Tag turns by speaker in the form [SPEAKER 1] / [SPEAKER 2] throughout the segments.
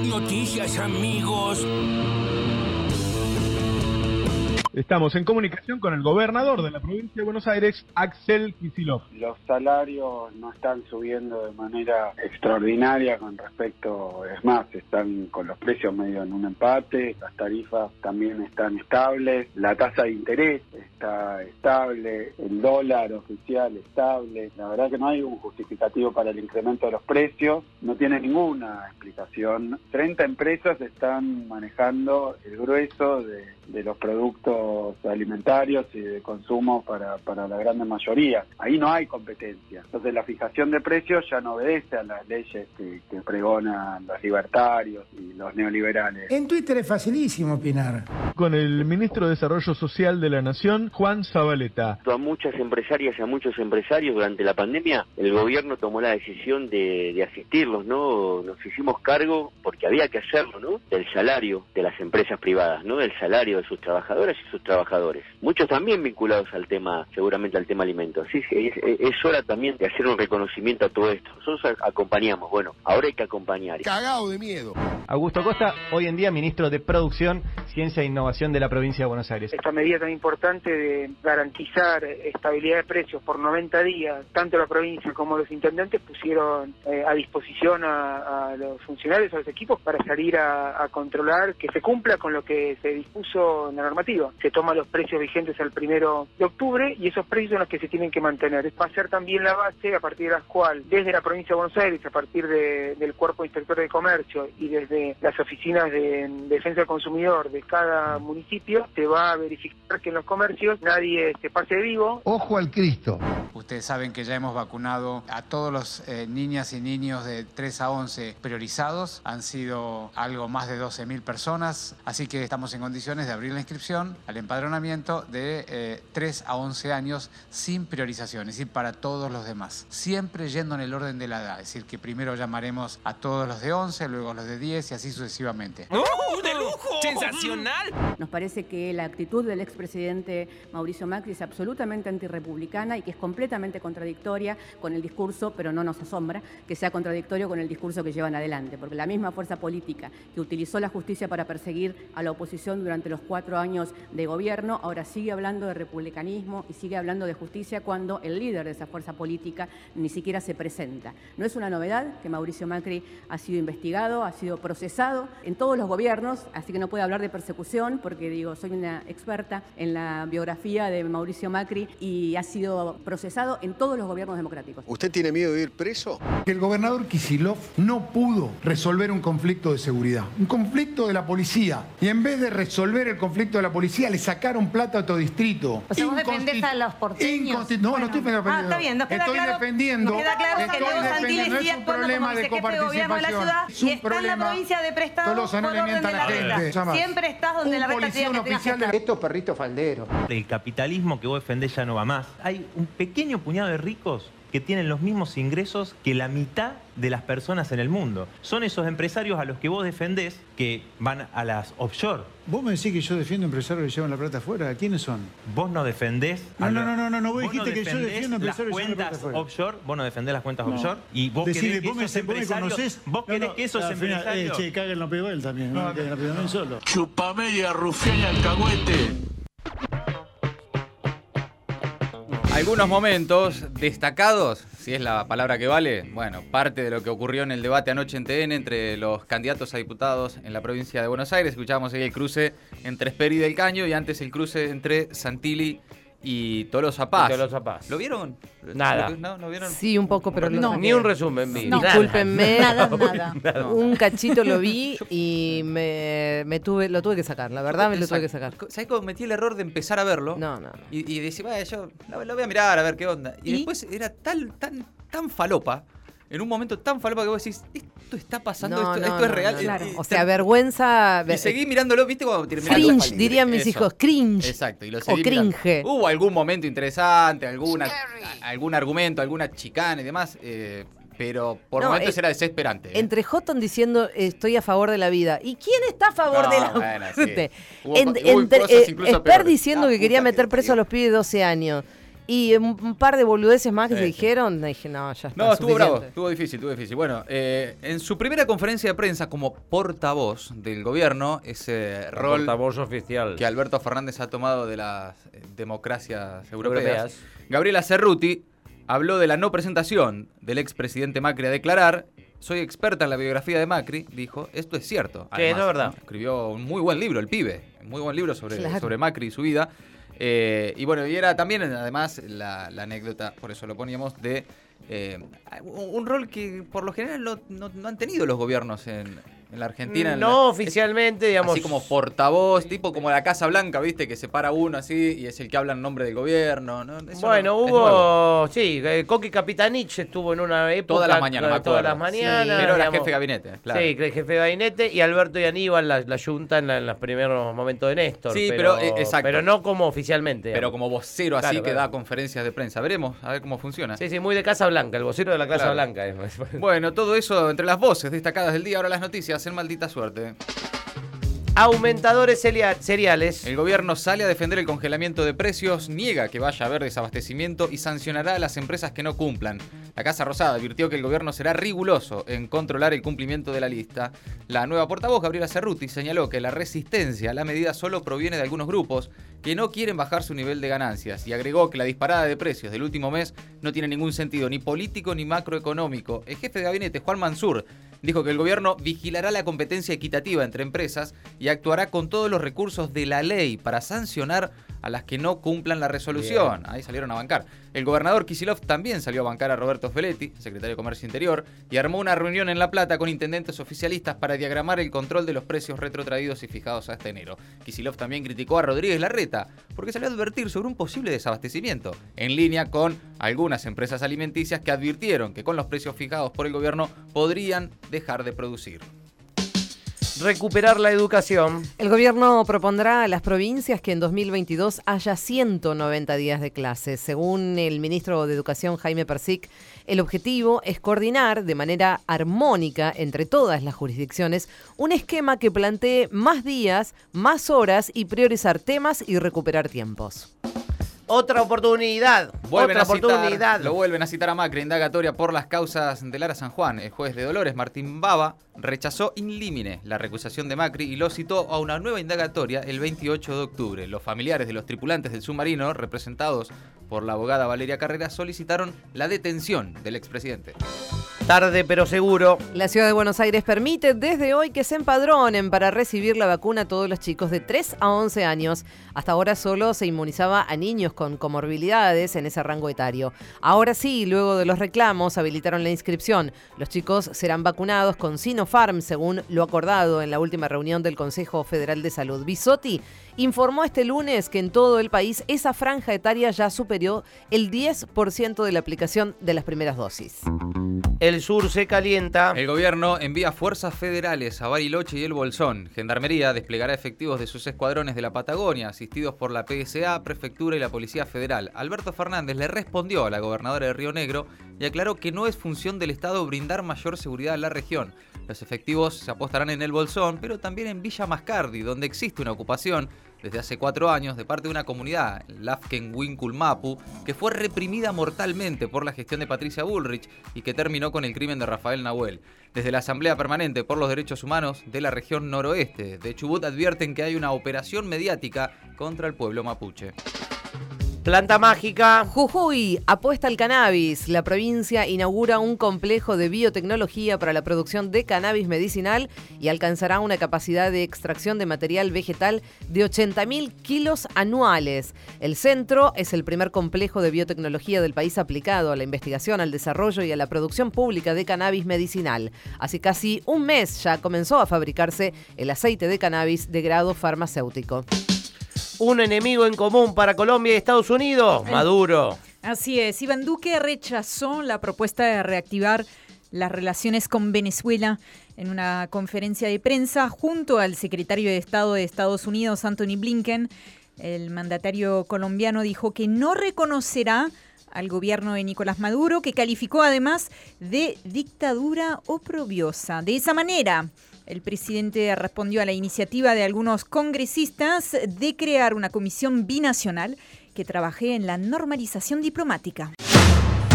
[SPEAKER 1] noticias, amigos.
[SPEAKER 2] Estamos en comunicación con el gobernador de la provincia de Buenos Aires, Axel Kicillof.
[SPEAKER 3] Los salarios no están subiendo de manera extraordinaria con respecto, es más, están con los precios medio en un empate, las tarifas también están estables, la tasa de interés está estable, el dólar oficial estable. La verdad que no hay un justificativo para el incremento de los precios, no tiene ninguna explicación. 30 empresas están manejando el grueso de, de los productos alimentarios y de consumo para, para la gran mayoría. Ahí no hay competencia. Entonces la fijación de precios ya no obedece a las leyes que, que pregonan los libertarios y los neoliberales.
[SPEAKER 4] En Twitter es facilísimo opinar.
[SPEAKER 2] Con el ministro de Desarrollo Social de la Nación, Juan Zabaleta.
[SPEAKER 5] A muchas empresarias y a muchos empresarios durante la pandemia, el gobierno tomó la decisión de, de asistirlos, ¿no? Nos hicimos cargo, porque había que hacerlo, ¿no? Del salario de las empresas privadas, ¿no? Del salario de sus trabajadoras y sus trabajadores. Muchos también vinculados al tema, seguramente al tema alimentos. Sí, sí, es, es hora también de hacer un reconocimiento a todo esto. Nosotros acompañamos, bueno, ahora hay que acompañar.
[SPEAKER 6] Cagado de miedo.
[SPEAKER 7] Augusto Costa, hoy en día ministro de Producción, Ciencia e Innovación de la provincia de Buenos Aires.
[SPEAKER 8] Esta medida tan importante de garantizar estabilidad de precios por 90 días, tanto la provincia como los intendentes pusieron eh, a disposición a, los funcionarios, a los equipos, para salir a, controlar que se cumpla con lo que se dispuso en la normativa. Se toman los precios vigentes al primero de octubre y esos precios son los que se tienen que mantener. Va a ser también la base a partir de la cual, desde la provincia de Buenos Aires, a partir de, del Cuerpo Inspector de Comercio y desde las oficinas de defensa del consumidor de cada municipio, se va a verificar que en los comercios nadie se pase vivo.
[SPEAKER 4] Ojo al Cristo.
[SPEAKER 9] Ustedes saben que ya hemos vacunado a todos los eh, niñas y niños de 3 a 11 priorizados. Han sido algo más de 12.000 personas, así que estamos en condiciones de abrir la inscripción al empadronamiento de eh, 3 a 11 años sin priorización, es decir, para todos los demás. Siempre yendo en el orden de la edad, es decir, que primero llamaremos a todos los de 11, luego los de 10 y así sucesivamente.
[SPEAKER 1] ¡Oh, de lujo!
[SPEAKER 10] Nos parece que la actitud del expresidente Mauricio Macri es absolutamente antirrepublicana y que es completamente contradictoria con el discurso, pero no nos asombra que sea contradictorio con el discurso que llevan adelante, porque la misma fuerza política que utilizó la justicia para perseguir a la oposición durante los cuatro años de gobierno, ahora sigue hablando de republicanismo y sigue hablando de justicia cuando el líder de esa fuerza política ni siquiera se presenta. No es una novedad que Mauricio Macri ha sido investigado, ha sido procesado en todos los gobiernos, así que no puedo hablar de persecución porque digo, soy una experta en la biografía de Mauricio Macri y ha sido procesado en todos los gobiernos democráticos.
[SPEAKER 6] ¿Usted tiene miedo de ir preso?
[SPEAKER 4] El gobernador Kisilov no pudo resolver un conflicto de seguridad, un conflicto de la policía. Y en vez de resolver el conflicto de la policía, le sacaron plata a otro distrito.
[SPEAKER 11] O sea, vos defendés a los porteños.
[SPEAKER 4] No, bueno. no estoy defendiendo.
[SPEAKER 11] Ah, está bien, nos queda
[SPEAKER 4] estoy
[SPEAKER 11] claro,
[SPEAKER 4] defendiendo.
[SPEAKER 11] Nos queda claro
[SPEAKER 4] estoy
[SPEAKER 11] que Leo Santilli
[SPEAKER 4] defendiendo.
[SPEAKER 11] sigue
[SPEAKER 4] es un
[SPEAKER 11] actuando
[SPEAKER 4] problema
[SPEAKER 11] como
[SPEAKER 4] de
[SPEAKER 11] vicejefe de gobierno de la ciudad
[SPEAKER 4] Es un
[SPEAKER 11] y está en la
[SPEAKER 4] problema.
[SPEAKER 11] provincia de prestado
[SPEAKER 4] Tolosa, no
[SPEAKER 11] por
[SPEAKER 4] le
[SPEAKER 11] orden de
[SPEAKER 4] a
[SPEAKER 11] la
[SPEAKER 4] la gente.
[SPEAKER 11] Siempre estás donde
[SPEAKER 4] Un
[SPEAKER 11] la reta
[SPEAKER 4] policía, un oficial de-. Estos perritos falderos.
[SPEAKER 12] El capitalismo que vos defendés ya no va más. Hay un pequeño puñado de ricos que tienen los mismos ingresos que la mitad de las personas en el mundo. Son esos empresarios a los que vos defendés que van a las offshore.
[SPEAKER 4] ¿Vos me decís que yo defiendo empresarios que llevan la plata afuera? ¿Quiénes son?
[SPEAKER 12] Vos no defendés...
[SPEAKER 4] No,
[SPEAKER 12] a
[SPEAKER 4] no, no, no, no, no, vos
[SPEAKER 12] vos
[SPEAKER 4] dijiste que yo defiendo
[SPEAKER 12] las
[SPEAKER 4] empresarios que llevan la
[SPEAKER 12] cuentas
[SPEAKER 4] plata afuera.
[SPEAKER 12] offshore, vos no defendés las cuentas
[SPEAKER 4] No.
[SPEAKER 12] offshore y vos
[SPEAKER 4] Decile,
[SPEAKER 12] querés que
[SPEAKER 4] vos me,
[SPEAKER 12] esos
[SPEAKER 4] vos me
[SPEAKER 12] empresarios...
[SPEAKER 4] conocés.
[SPEAKER 12] Vos
[SPEAKER 4] No,
[SPEAKER 12] querés
[SPEAKER 4] no,
[SPEAKER 12] que esos
[SPEAKER 4] final,
[SPEAKER 12] empresarios...
[SPEAKER 4] Eh, che, caguen la él también. No, solo.
[SPEAKER 1] Rufián y alcahuete.
[SPEAKER 13] Algunos momentos destacados, si es la palabra que vale, bueno, parte de lo que ocurrió en el debate anoche en TN entre los candidatos a diputados en la provincia de Buenos Aires. Escuchábamos ahí el cruce entre Esperi del Caño y antes el cruce entre Santilli y Tolosa Paz.
[SPEAKER 14] Y Tolosa Paz.
[SPEAKER 13] ¿Lo vieron?
[SPEAKER 14] Nada.
[SPEAKER 13] ¿No, ¿No vieron?
[SPEAKER 15] Sí, un poco, pero
[SPEAKER 14] No, ni un resumen vi.
[SPEAKER 15] No.
[SPEAKER 14] Nada.
[SPEAKER 15] Discúlpenme.
[SPEAKER 14] Nada, nada.
[SPEAKER 15] Un cachito lo vi y me, me tuve, lo tuve que sacar. La verdad me lo tuve que sacar.
[SPEAKER 13] ¿Sabes cómo metí el error de empezar a verlo?
[SPEAKER 15] No, no.
[SPEAKER 13] Y, y decía, "Vaya, yo lo, lo voy a mirar a ver qué onda. Y,
[SPEAKER 15] ¿Y?
[SPEAKER 13] después era tan, tan, tan falopa, en un momento tan falopa que vos decís, esto está pasando,
[SPEAKER 15] No,
[SPEAKER 13] esto,
[SPEAKER 15] no,
[SPEAKER 13] esto es
[SPEAKER 15] no,
[SPEAKER 13] real.
[SPEAKER 15] no,
[SPEAKER 13] Eh,
[SPEAKER 15] claro.
[SPEAKER 13] eh,
[SPEAKER 15] O sea, vergüenza.
[SPEAKER 13] Y seguí mirándolo, ¿viste? Cuando
[SPEAKER 15] Cringe, dirían mis
[SPEAKER 13] Eso.
[SPEAKER 15] hijos, cringe.
[SPEAKER 13] Exacto. Y lo
[SPEAKER 15] O
[SPEAKER 13] seguí mirando.
[SPEAKER 15] cringe.
[SPEAKER 13] Hubo algún momento interesante, alguna, a- algún argumento, alguna chicana y demás, eh, pero por
[SPEAKER 15] No,
[SPEAKER 13] momentos
[SPEAKER 15] eh,
[SPEAKER 13] era desesperante. ¿eh?
[SPEAKER 15] Entre Houghton diciendo estoy a favor de la vida. ¿Y quién está a favor
[SPEAKER 13] No,
[SPEAKER 15] de la
[SPEAKER 13] bueno, sí.
[SPEAKER 15] En- entre- eh,
[SPEAKER 13] incluso
[SPEAKER 15] Esper diciendo
[SPEAKER 13] La
[SPEAKER 15] que quería meter
[SPEAKER 13] que
[SPEAKER 15] preso a los pibes de 12 años. Y un, par de boludeces más que
[SPEAKER 13] Sí,
[SPEAKER 15] se
[SPEAKER 13] sí.
[SPEAKER 15] dijeron, dije, no, ya está.
[SPEAKER 13] No, estuvo bravo, estuvo difícil, estuvo difícil. Bueno, eh, en su primera conferencia de prensa como portavoz del gobierno, ese rol
[SPEAKER 14] portavoz oficial.
[SPEAKER 13] que Alberto Fernández ha tomado de las eh, democracias europeas,
[SPEAKER 14] Europeas.
[SPEAKER 13] Gabriela Cerruti habló de la no presentación del expresidente Macri a declarar. Soy experta en la biografía de Macri, dijo, esto es cierto.
[SPEAKER 14] Sí, eso es verdad.
[SPEAKER 13] Escribió un muy buen libro, El Pibe, un muy buen libro sobre,
[SPEAKER 15] Claro.
[SPEAKER 13] sobre Macri y su vida. Eh, y bueno, y era también, además, la, anécdota, por eso lo poníamos, de eh, un, rol que por lo general no- no han tenido los gobiernos en, en la Argentina. en
[SPEAKER 14] No
[SPEAKER 13] la-
[SPEAKER 14] oficialmente, digamos.
[SPEAKER 13] Así como portavoz, tipo como la Casa Blanca, ¿viste? Que se para uno así y es el que habla en nombre del gobierno. ¿no?
[SPEAKER 14] Bueno,
[SPEAKER 13] no-
[SPEAKER 14] hubo, sí, eh, Coqui Capitanich estuvo en una época.
[SPEAKER 13] Todas las mañanas, me
[SPEAKER 14] Todas las mañanas.
[SPEAKER 13] Pero era
[SPEAKER 14] digamos.
[SPEAKER 13] jefe de gabinete, claro.
[SPEAKER 14] Sí, jefe de gabinete y Alberto y Aníbal la, la junta en, la- en los primeros momentos de Néstor.
[SPEAKER 13] Sí,
[SPEAKER 14] pero,
[SPEAKER 13] pero, eh, exacto.
[SPEAKER 14] pero no como oficialmente.
[SPEAKER 13] Pero como vocero así
[SPEAKER 14] Claro,
[SPEAKER 13] que da conferencias de prensa. Veremos, a ver cómo funciona.
[SPEAKER 14] Sí, sí, muy de Casa Blanca, el vocero de la Casa. Blanca. es.
[SPEAKER 13] Bueno, todo eso entre las voces destacadas del día, ahora las noticias en maldita suerte.
[SPEAKER 14] Aumentadores cereales.
[SPEAKER 13] El gobierno sale a defender el congelamiento de precios, niega que vaya a haber desabastecimiento y sancionará a las empresas que no cumplan. La Casa Rosada advirtió que el gobierno será riguroso en controlar el cumplimiento de la lista. La nueva portavoz, Gabriela Cerruti, señaló que la resistencia a la medida solo proviene de algunos grupos que no quieren bajar su nivel de ganancias y agregó que la disparada de precios del último mes no tiene ningún sentido ni político ni macroeconómico. El jefe de gabinete, Juan Mansur, dijo que el gobierno vigilará la competencia equitativa entre empresas y actuará con todos los recursos de la ley para sancionar a las que no cumplan la resolución. Ahí salieron a bancar. El gobernador Kisilov también salió a bancar a Roberto Feletti, secretario de Comercio Interior, y armó una reunión en La Plata con intendentes oficialistas para diagramar el control de los precios retrotraídos y fijados hasta enero. Kisilov también criticó a Rodríguez Larreta porque salió a advertir sobre un posible desabastecimiento, en línea con algunas empresas alimenticias que advirtieron que con los precios fijados por el gobierno podrían dejar de producir.
[SPEAKER 14] Recuperar la educación.
[SPEAKER 15] El gobierno propondrá a las provincias que en 2022 haya 190 días de clases. Según el ministro de Educación Jaime Persic, el objetivo es coordinar de manera armónica entre todas las jurisdicciones un esquema que plantee más días, más horas y priorizar temas y recuperar tiempos.
[SPEAKER 14] Otra oportunidad.
[SPEAKER 13] Vuelven
[SPEAKER 14] otra
[SPEAKER 13] a citar-
[SPEAKER 14] oportunidad.
[SPEAKER 13] lo vuelven a citar a Macri, indagatoria por las causas de Lara San Juan. El juez de Dolores, Martín Baba, rechazó in limine la recusación de Macri y lo citó a una nueva indagatoria el 28 de octubre. Los familiares de los tripulantes del submarino, representados por la abogada Valeria Carrera, solicitaron la detención del expresidente.
[SPEAKER 14] Tarde pero seguro.
[SPEAKER 15] La ciudad de Buenos Aires permite desde hoy que se empadronen para recibir la vacuna a todos los chicos de 3 a 11 años. Hasta ahora solo se inmunizaba a niños con comorbilidades en ese rango etario. Ahora sí, luego de los reclamos, habilitaron la inscripción. Los chicos serán vacunados con Sinopharm, según lo acordado en la última reunión del Consejo Federal de Salud. Bisotti informó este lunes que en todo el país esa franja etaria ya superó el 10% de la aplicación de las primeras dosis.
[SPEAKER 14] El sur se calienta.
[SPEAKER 13] El gobierno envía fuerzas federales a Bariloche y el Bolsón. Gendarmería desplegará efectivos de sus escuadrones de la Patagonia, asistidos por la PSA, Prefectura y la Policía Federal. Alberto Fernández le respondió a la gobernadora de Río Negro y aclaró que no es función del Estado brindar mayor seguridad a la región. Los efectivos se apostarán en el Bolsón, pero también en Villa Mascardi, donde existe una ocupación desde hace cuatro años de parte de una comunidad, Lafken Mapu, que fue reprimida mortalmente por la gestión de Patricia Bullrich y que terminó con el crimen de Rafael Nahuel. Desde la Asamblea Permanente por los Derechos Humanos de la región noroeste de Chubut advierten que hay una operación mediática contra el pueblo mapuche.
[SPEAKER 14] Planta mágica.
[SPEAKER 15] Jujuy apuesta al cannabis. La provincia inaugura un complejo de biotecnología para la producción de cannabis medicinal y alcanzará una capacidad de extracción de material vegetal de 80.000 kilos anuales. El centro es el primer complejo de biotecnología del país aplicado a la investigación, al desarrollo y a la producción pública de cannabis medicinal. Hace casi un mes ya comenzó a fabricarse el aceite de cannabis de grado farmacéutico.
[SPEAKER 14] Un enemigo en común para Colombia y Estados Unidos. Maduro.
[SPEAKER 16] Así es, Iván Duque rechazó la propuesta de reactivar las relaciones con Venezuela en una conferencia de prensa junto al secretario de Estado de Estados Unidos, Anthony Blinken. El mandatario colombiano dijo que no reconocerá al gobierno de Nicolás Maduro, que calificó además de dictadura oprobiosa. De esa manera, el presidente respondió a la iniciativa de algunos congresistas de crear una comisión binacional que trabajé en la normalización diplomática.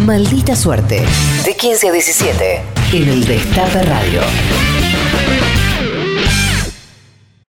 [SPEAKER 15] Maldita suerte. De 15 a 17. En el Destape Radio.